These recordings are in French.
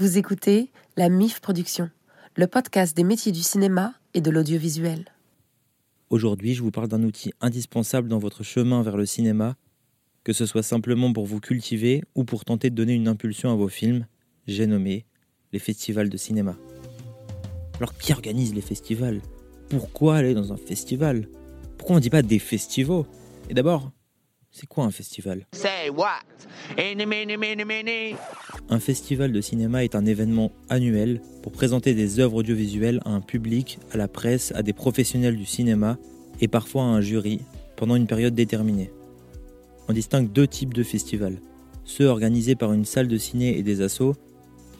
Vous écoutez la MIF Production, le podcast des métiers du cinéma et de l'audiovisuel. Aujourd'hui, je vous parle d'un outil indispensable dans votre chemin vers le cinéma, que ce soit simplement pour vous cultiver ou pour tenter de donner une impulsion à vos films, j'ai nommé les festivals de cinéma. Alors qui organise les festivals? Pourquoi aller dans un festival? Pourquoi on ne dit pas des festivals Et d'abord, c'est quoi un festival? Un festival de cinéma est un événement annuel pour présenter des œuvres audiovisuelles à un public, à la presse, à des professionnels du cinéma et parfois à un jury pendant une période déterminée. On distingue deux types de festivals. Ceux organisés par une salle de ciné et des assos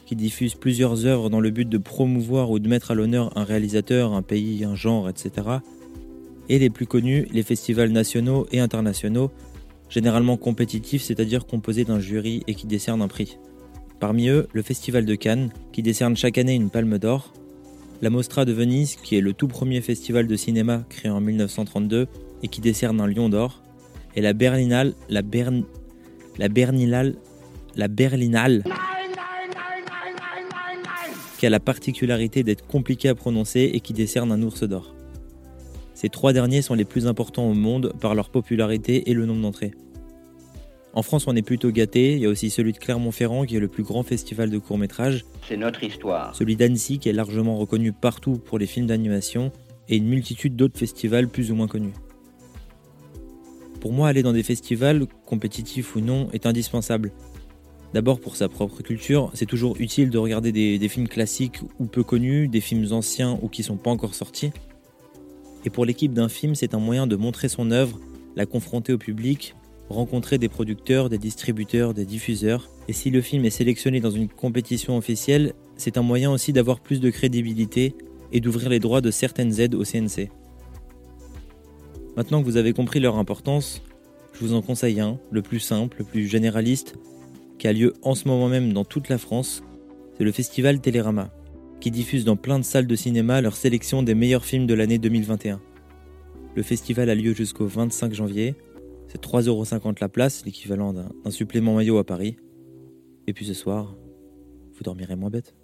qui diffusent plusieurs œuvres dans le but de promouvoir ou de mettre à l'honneur un réalisateur, un pays, un genre, etc. Et les plus connus, les festivals nationaux et internationaux généralement compétitifs, c'est-à-dire composés d'un jury et qui décernent un prix. Parmi eux, le Festival de Cannes, qui décerne chaque année une palme d'or, la Mostra de Venise, qui est le tout premier festival de cinéma créé en 1932 et qui décerne un lion d'or, et la Berlinale, la la Berlinale, la Berlinale, qui a la particularité d'être compliqué à prononcer et qui décerne un ours d'or. Ces trois derniers sont les plus importants au monde par leur popularité et le nombre d'entrées. En France, on est plutôt gâté. Il y a aussi celui de Clermont-Ferrand qui est le plus grand festival de courts-métrages. C'est notre histoire. Celui d'Annecy qui est largement reconnu partout pour les films d'animation et une multitude d'autres festivals plus ou moins connus. Pour moi, aller dans des festivals, compétitifs ou non, est indispensable. D'abord pour sa propre culture, c'est toujours utile de regarder des, des, films classiques ou peu connus, des films anciens ou qui sont pas encore sortis. Et pour l'équipe d'un film, c'est un moyen de montrer son œuvre, la confronter au public, rencontrer des producteurs, des distributeurs, des diffuseurs. Et si le film est sélectionné dans une compétition officielle, c'est un moyen aussi d'avoir plus de crédibilité et d'ouvrir les droits de certaines aides au CNC. Maintenant que vous avez compris leur importance, je vous en conseille un, le plus simple, le plus généraliste, qui a lieu en ce moment même dans toute la France. C'est le festival Télérama qui diffuse dans plein de salles de cinéma leur sélection des meilleurs films de l'année 2021. Le festival a lieu jusqu'au 25 janvier. C'est 3,50€ la place, l'équivalent d'un supplément maillot à Paris. Et puis ce soir, vous dormirez moins bête.